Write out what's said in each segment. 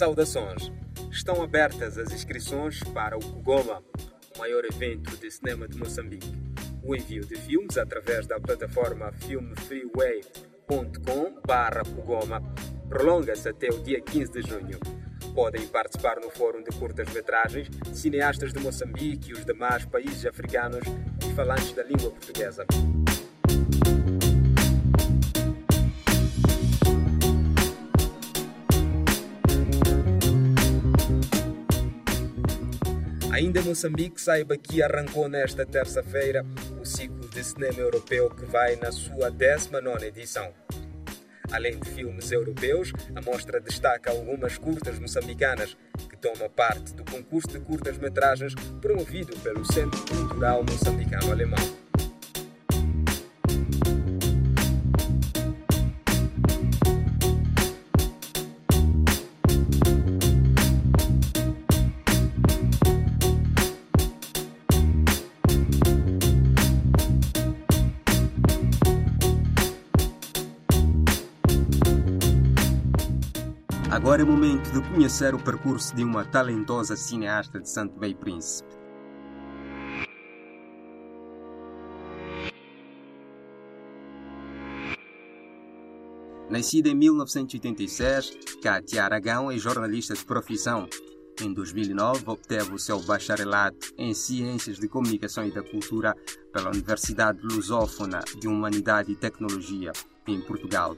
Saudações! Estão abertas as inscrições para o Kugoma, o maior evento de cinema de Moçambique. O envio de filmes através da plataforma filmfreeway.com/kugoma prolonga-se até o dia 15 de junho. Podem participar no Fórum de Curtas-Metragens cineastas de Moçambique e os demais países africanos e falantes da língua portuguesa. Ainda Moçambique, saiba que arrancou nesta terça-feira o ciclo de cinema europeu que vai na sua 19 edição. Além de filmes europeus, a mostra destaca algumas curtas moçambicanas que tomam parte do concurso de curtas-metragens promovido pelo Centro Cultural Moçambicano Alemão. Agora é momento de conhecer o percurso de uma talentosa cineasta de Santo Bem Príncipe. Nascida em 1986, Kátia Aragão é jornalista de profissão. Em 2009, obteve o seu bacharelato em Ciências de Comunicação e da Cultura pela Universidade Lusófona de Humanidade e Tecnologia, em Portugal.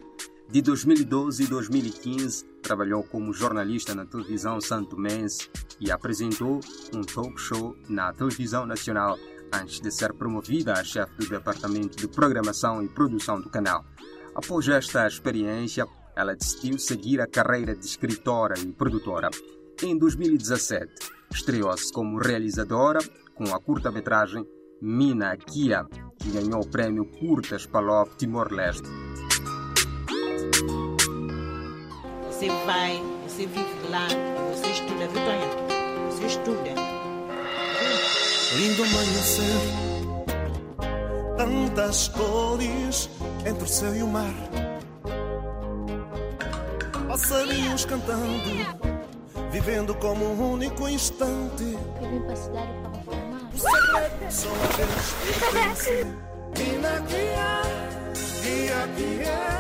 De 2012 e 2015, trabalhou como jornalista na televisão santomense e apresentou um talk show na televisão nacional antes de ser promovida a chefe do departamento de programação e produção do canal. Após esta experiência, ela decidiu seguir a carreira de escritora e produtora. Em 2017, estreou-se como realizadora com a curta-metragem Mina Kia, que ganhou o prêmio Curtas Palop Timor-Leste. Você vai, você vive lá, você estuda, viu, Tonha? Você estuda. Lindo amanhecer, tantas cores entre o céu e o mar. Passarinhos cantando, vivendo como um único instante. Eu vim pra cidade pra reformar. Só a Deus Mina kia, kia kia,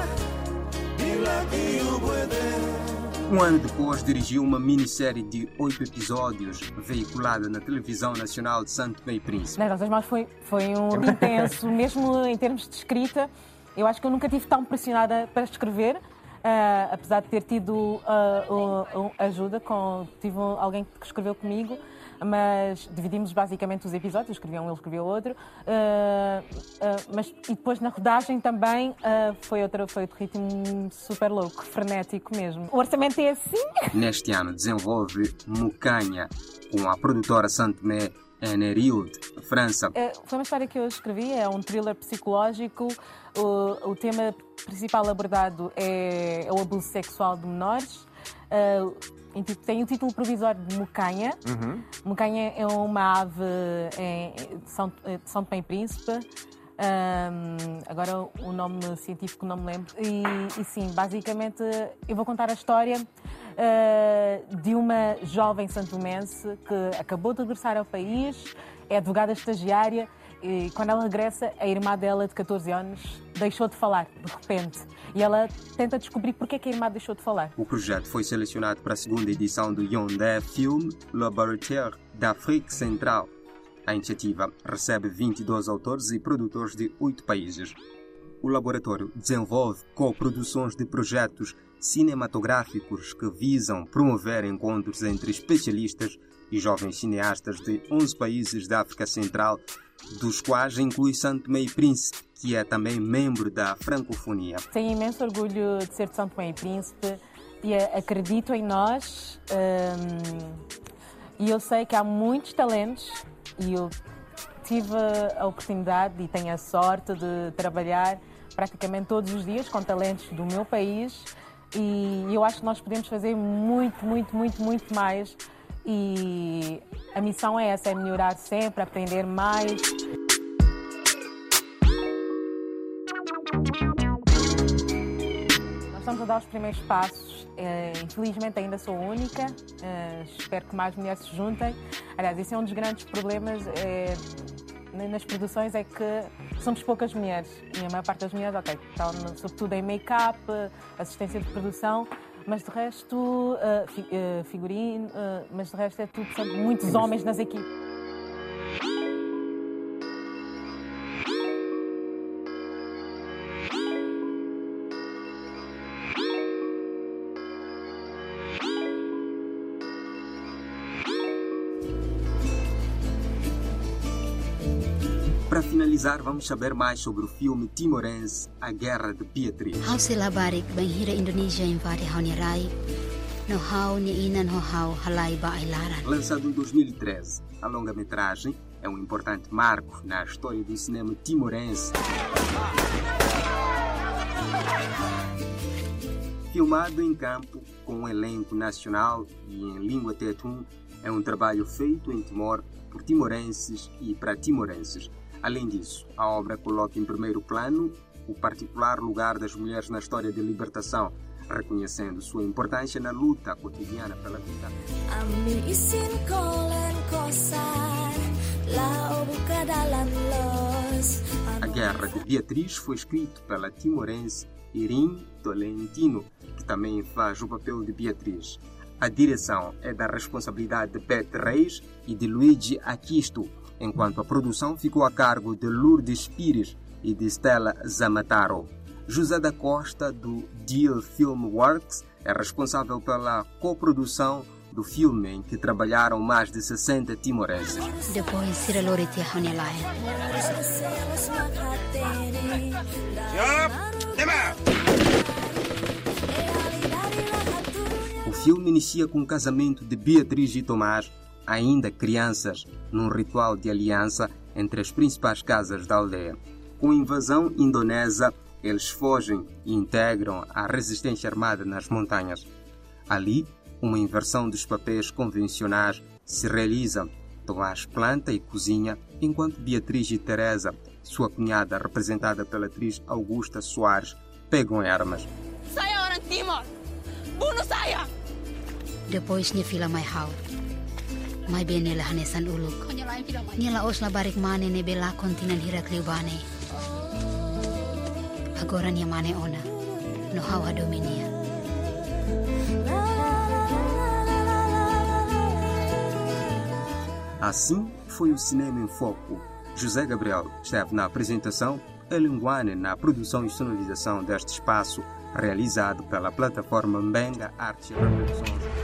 Um ano depois, dirigiu uma minissérie de oito episódios veiculada na televisão nacional de Santo Tomé e Príncipe. Nas nossas mãos foi, foi um intenso, mesmo em termos de escrita. Eu acho que eu nunca tive tão pressionada para escrever, ah, apesar de ter tido o- o- ajuda, com, tive alguém que escreveu comigo, mas dividimos basicamente os episódios, escrevia um, ele escrevia outro. Ah, ah, mas, e depois na rodagem também ah, foi, outro, foi outro ritmo super louco, frenético mesmo. O orçamento é assim. Neste ano, desenvolve Mucanha com a produtora Santo Tomé Enerild, França. Foi uma história que eu escrevi, é um thriller psicológico. O, o tema principal abordado é, é o abuso sexual de menores. Ti- tem o título provisório de Mucanha. Mucanha é uma ave em- de São, de São Tomé e Príncipe. Ahm, agora o nome científico não me lembro. E, e sim, basicamente eu vou contar a história ah, de uma jovem santomense que acabou de regressar ao país, é advogada estagiária e quando ela regressa, a irmã dela de 14 anos deixou de falar, de repente. E ela tenta descobrir porque é que a irmã deixou de falar. O projeto foi selecionado para a segunda edição do Yondé Film Laboratoire d'Afrique Central. A iniciativa recebe 22 autores e produtores de oito países. O laboratório desenvolve co-produções de projetos cinematográficos que visam promover encontros entre especialistas e jovens cineastas de 11 países da África Central, dos quais inclui Santo e Príncipe, que é também membro da francofonia. Tenho imenso orgulho de ser de Tomé e Príncipe e eh, acredito em nós. hum, e eu sei que há muitos talentos e eu tive a oportunidade e tenho a sorte de trabalhar praticamente todos os dias com talentos do meu país e eu acho que nós podemos fazer muito, muito, muito, muito mais e a missão é essa, é melhorar sempre, aprender mais. Nós estamos a dar os primeiros passos Eh, infelizmente ainda sou única, eh, espero que mais mulheres se juntem. Aliás, esse é um dos grandes problemas eh, nas produções, é que somos poucas mulheres. E a maior parte das mulheres, ok, estão sobretudo em make-up, assistência de produção, mas de resto, figurino, mas de resto é tudo, são muitos homens nas equipes. Finalizar, vamos saber mais sobre o filme timorense A Guerra de Beatriz. Barik Indonesia haunirai ni inan halai. Lançado em 2013, a longa-metragem é um importante marco na história do cinema timorense. Filmado em campo com um elenco nacional e em língua tetum, é um trabalho feito em Timor por timorenses e para timorenses. Além disso, a obra coloca em primeiro plano o particular lugar das mulheres na história de libertação, reconhecendo sua importância na luta cotidiana pela vida. A Guerra de Beatriz foi escrito pela timorense Irim Tolentino, que também faz o papel de Beatriz. A direção é da responsabilidade de Beth Reis e de Luigi Aquisto, enquanto a produção ficou a cargo de Lourdes Pires e de Stella Zamataro. José da Costa, do Deal Film Works, é responsável pela coprodução do filme em que trabalharam mais de 60 timorenses. Depois, O filme inicia com o casamento de Beatriz e Tomás ainda crianças, num ritual de aliança entre as principais casas da aldeia. Com a invasão indonésia, eles fogem e integram a resistência armada nas montanhas. Ali, uma inversão dos papéis convencionais se realiza. Tomás planta e cozinha, enquanto Beatriz e Teresa, sua cunhada representada pela atriz Augusta Soares, pegam armas. Saya orang Timor! Bunuh saya! Depois fila may May nila hanesan ulog. Nila os la barik mane ne bela kontinan hirat liubane. Agora niya mane ona. No hawa dominia. Assim foi o Cinema em Foco. José Gabriel esteve na apresentação, Elinguane na produção e sonorização deste espaço, realizado pela plataforma Mbenga Arte e Produções.